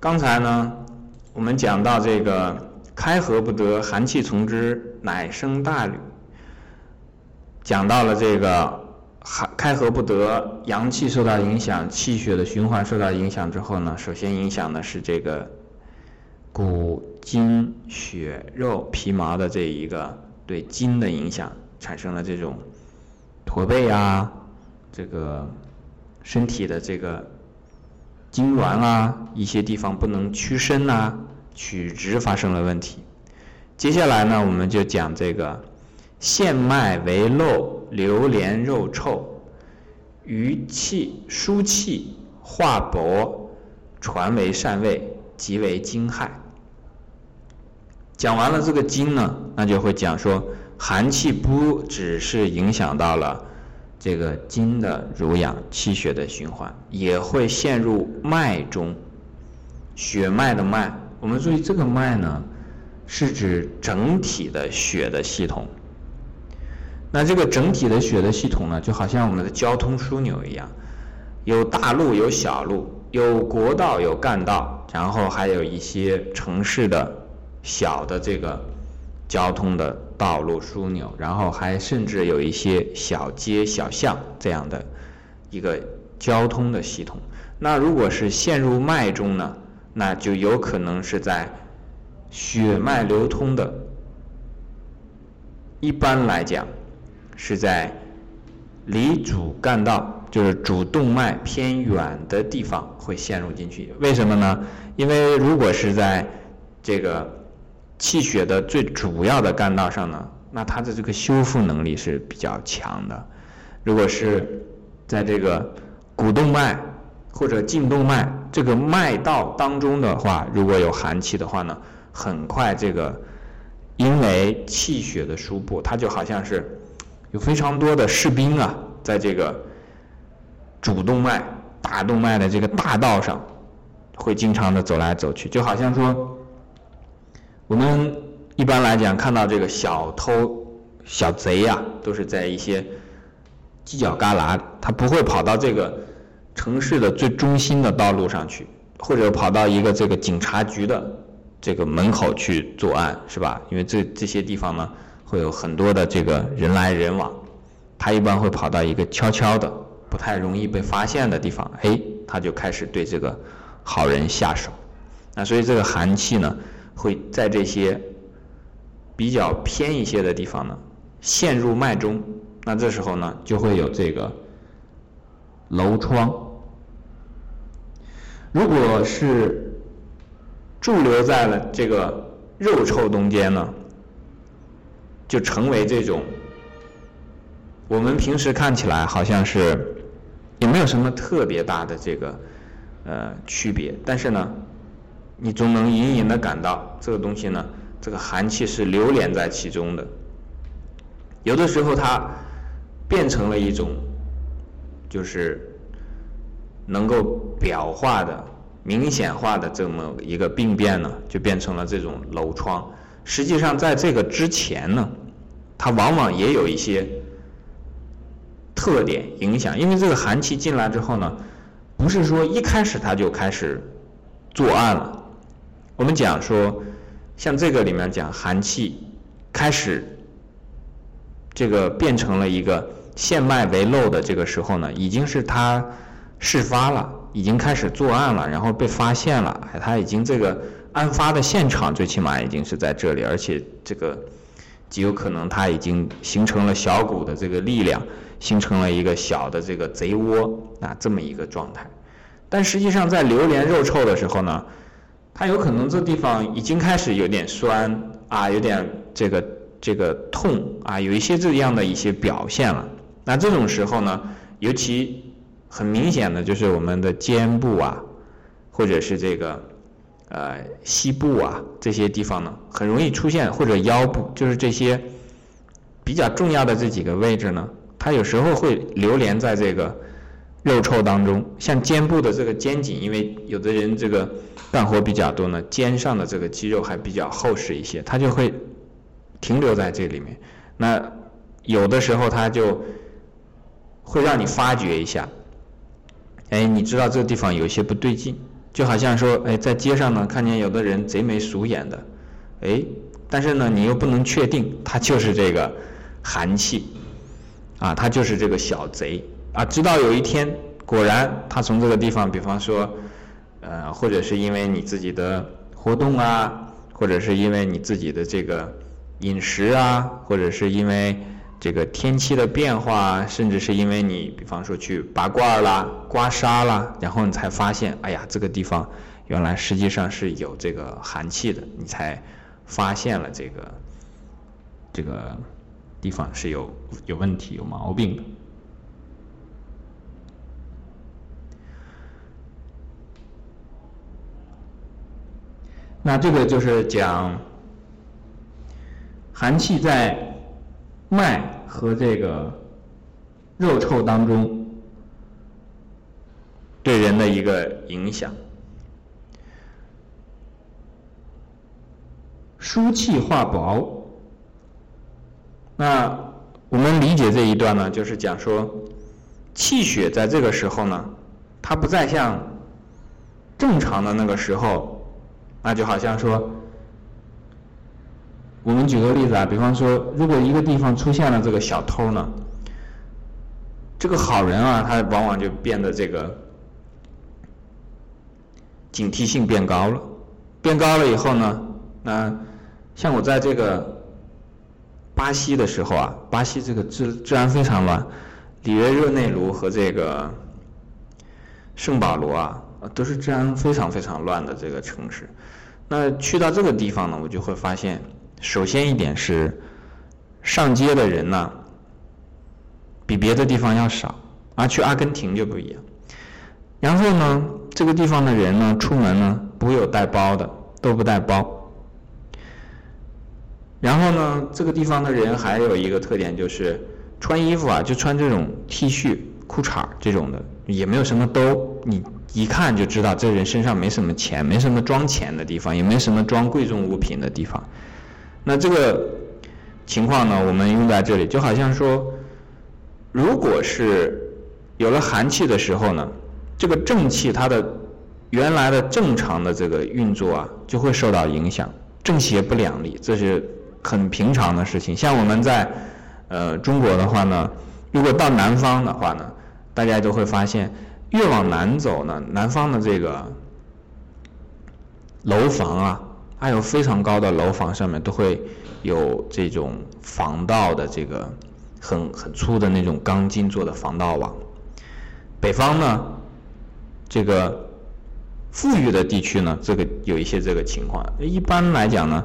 刚才呢，我们讲到这个开合不得，寒气从之，乃生大吕。讲到了这个寒开合不得，阳气受到影响，气血的循环受到影响之后呢，首先影响的是这个骨、筋、血、肉、皮毛的这一个对筋的影响，产生了这种驼背啊，这个身体的这个痉挛啊，一些地方不能屈伸呐，曲直发生了问题。接下来呢，我们就讲这个。线脉为漏，流连肉臭，余气疏气化薄，传为善味，即为惊害。讲完了这个经呢，那就会讲说，寒气不只是影响到了这个筋的濡养、气血的循环，也会陷入脉中，血脉的脉。我们注意这个脉呢，是指整体的血的系统。那这个整体的血的系统呢，就好像我们的交通枢纽一样，有大路有小路，有国道有干道，然后还有一些城市的小的这个交通的道路枢纽，然后还甚至有一些小街小巷这样的一个交通的系统。那如果是陷入脉中呢，那就有可能是在血脉流通的，一般来讲。是在离主干道，就是主动脉偏远的地方会陷入进去。为什么呢？因为如果是在这个气血的最主要的干道上呢，那它的这个修复能力是比较强的。如果是在这个股动脉或者颈动脉这个脉道当中的话，如果有寒气的话呢，很快这个因为气血的输布，它就好像是。有非常多的士兵啊，在这个主动脉、大动脉的这个大道上，会经常的走来走去，就好像说，我们一般来讲看到这个小偷、小贼呀，都是在一些犄角旮旯，他不会跑到这个城市的最中心的道路上去，或者跑到一个这个警察局的这个门口去作案，是吧？因为这这些地方呢。会有很多的这个人来人往，他一般会跑到一个悄悄的、不太容易被发现的地方，哎，他就开始对这个好人下手。那所以这个寒气呢，会在这些比较偏一些的地方呢，陷入脉中。那这时候呢，就会有这个楼疮。如果是驻留在了这个肉臭中间呢？就成为这种，我们平时看起来好像是也没有什么特别大的这个呃区别，但是呢，你总能隐隐的感到这个东西呢，这个寒气是流连在其中的。有的时候它变成了一种，就是能够表化的、明显化的这么一个病变呢，就变成了这种楼疮。实际上，在这个之前呢，它往往也有一些特点影响。因为这个寒气进来之后呢，不是说一开始它就开始作案了。我们讲说，像这个里面讲寒气开始这个变成了一个线脉为漏的这个时候呢，已经是它事发了，已经开始作案了，然后被发现了，它已经这个。案发的现场最起码已经是在这里，而且这个极有可能它已经形成了小股的这个力量，形成了一个小的这个贼窝啊这么一个状态。但实际上在流连肉臭的时候呢，它有可能这地方已经开始有点酸啊，有点这个这个痛啊，有一些这样的一些表现了。那这种时候呢，尤其很明显的就是我们的肩部啊，或者是这个。呃，膝部啊这些地方呢，很容易出现，或者腰部，就是这些比较重要的这几个位置呢，它有时候会流连在这个肉臭当中。像肩部的这个肩颈，因为有的人这个干活比较多呢，肩上的这个肌肉还比较厚实一些，它就会停留在这里面。那有的时候它就会让你发觉一下，哎，你知道这个地方有些不对劲。就好像说，哎，在街上呢，看见有的人贼眉鼠眼的，哎，但是呢，你又不能确定他就是这个寒气，啊，他就是这个小贼啊。直到有一天，果然他从这个地方，比方说，呃，或者是因为你自己的活动啊，或者是因为你自己的这个饮食啊，或者是因为。这个天气的变化，甚至是因为你，比方说去拔罐啦、刮痧啦，然后你才发现，哎呀，这个地方原来实际上是有这个寒气的，你才发现了这个这个地方是有有问题、有毛病的。那这个就是讲寒气在。脉和这个肉臭当中对人的一个影响，疏气化薄。那我们理解这一段呢，就是讲说气血在这个时候呢，它不再像正常的那个时候，那就好像说。我们举个例子啊，比方说，如果一个地方出现了这个小偷呢，这个好人啊，他往往就变得这个警惕性变高了。变高了以后呢，那像我在这个巴西的时候啊，巴西这个治治安非常乱，里约热内卢和这个圣保罗啊，啊都是治安非常非常乱的这个城市。那去到这个地方呢，我就会发现。首先一点是，上街的人呢，比别的地方要少，而去阿根廷就不一样。然后呢，这个地方的人呢，出门呢不会有带包的，都不带包。然后呢，这个地方的人还有一个特点就是，穿衣服啊就穿这种 T 恤、裤衩这种的，也没有什么兜，你一看就知道这人身上没什么钱，没什么装钱的地方，也没什么装贵重物品的地方。那这个情况呢，我们用在这里，就好像说，如果是有了寒气的时候呢，这个正气它的原来的正常的这个运作啊，就会受到影响，正邪不两立，这是很平常的事情。像我们在呃中国的话呢，如果到南方的话呢，大家都会发现，越往南走呢，南方的这个楼房啊。还有非常高的楼房上面都会有这种防盗的这个很很粗的那种钢筋做的防盗网。北方呢，这个富裕的地区呢，这个有一些这个情况。一般来讲呢，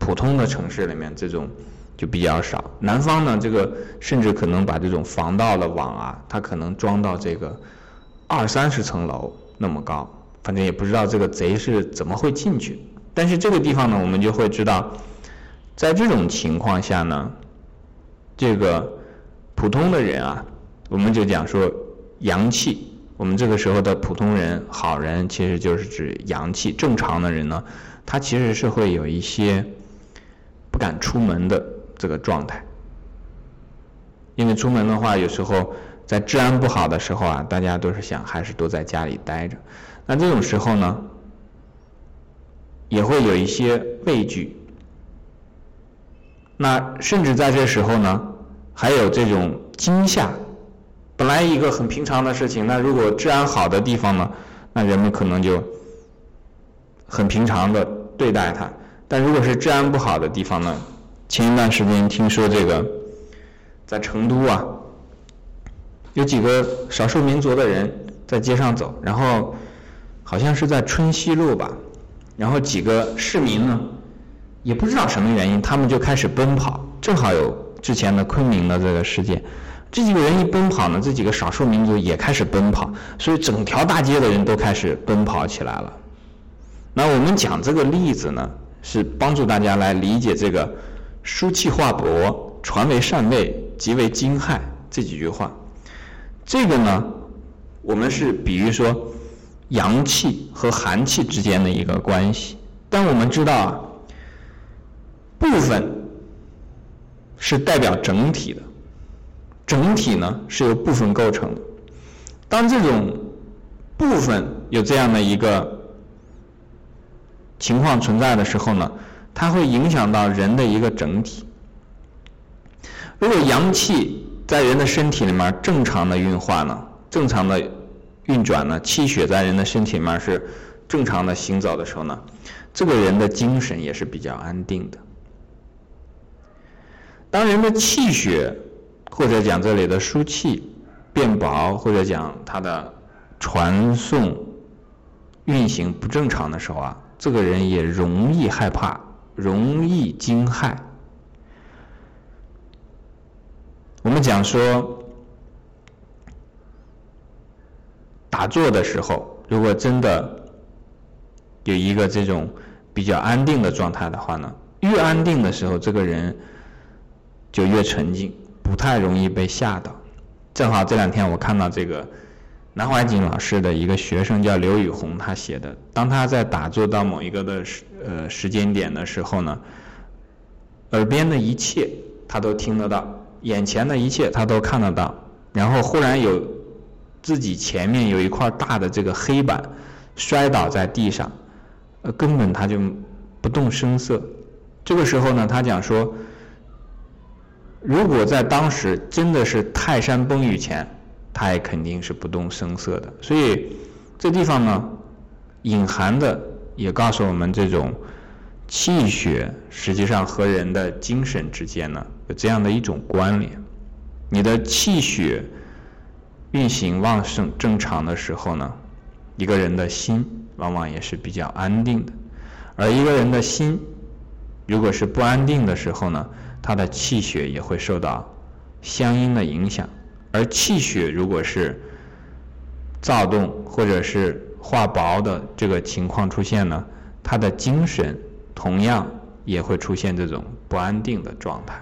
普通的城市里面这种就比较少。南方呢，这个甚至可能把这种防盗的网啊，它可能装到这个二三十层楼那么高，反正也不知道这个贼是怎么会进去。但是这个地方呢，我们就会知道，在这种情况下呢，这个普通的人啊，我们就讲说阳气。我们这个时候的普通人、好人，其实就是指阳气。正常的人呢，他其实是会有一些不敢出门的这个状态，因为出门的话，有时候在治安不好的时候啊，大家都是想还是都在家里待着。那这种时候呢？也会有一些畏惧，那甚至在这时候呢，还有这种惊吓。本来一个很平常的事情，那如果治安好的地方呢，那人们可能就很平常的对待它。但如果是治安不好的地方呢，前一段时间听说这个在成都啊，有几个少数民族的人在街上走，然后好像是在春熙路吧。然后几个市民呢，也不知道什么原因，他们就开始奔跑。正好有之前的昆明的这个事件，这几个人一奔跑呢，这几个少数民族也开始奔跑，所以整条大街的人都开始奔跑起来了。那我们讲这个例子呢，是帮助大家来理解这个“疏气化薄，传为善味，即为惊骇”这几句话。这个呢，我们是比喻说。阳气和寒气之间的一个关系，但我们知道啊，部分是代表整体的，整体呢是由部分构成的。当这种部分有这样的一个情况存在的时候呢，它会影响到人的一个整体。如果阳气在人的身体里面正常的运化呢，正常的运转呢，气血在人的身体里面是正常的行走的时候呢，这个人的精神也是比较安定的。当人的气血或者讲这里的输气变薄，或者讲它的传送运行不正常的时候啊，这个人也容易害怕，容易惊骇。我们讲说，打坐的时候，如果真的有一个这种比较安定的状态的话呢，越安定的时候，这个人就越沉静，不太容易被吓到。正好这两天我看到这个南怀瑾老师的一个学生叫刘宇红，他写的，当他在打坐到某一个的时呃时间点的时候呢，耳边的一切他都听得到。眼前的一切他都看得到，然后忽然有自己前面有一块大的这个黑板摔倒在地上，呃，根本他就不动声色。这个时候呢，他讲说，如果在当时真的是泰山崩于前，他也肯定是不动声色的。所以这地方呢，隐含的也告诉我们这种。气血实际上和人的精神之间呢有这样的一种关联。你的气血运行旺盛正常的时候呢，一个人的心往往也是比较安定的。而一个人的心如果是不安定的时候呢，他的气血也会受到相应的影响。而气血如果是躁动或者是化薄的这个情况出现呢，他的精神。同样也会出现这种不安定的状态。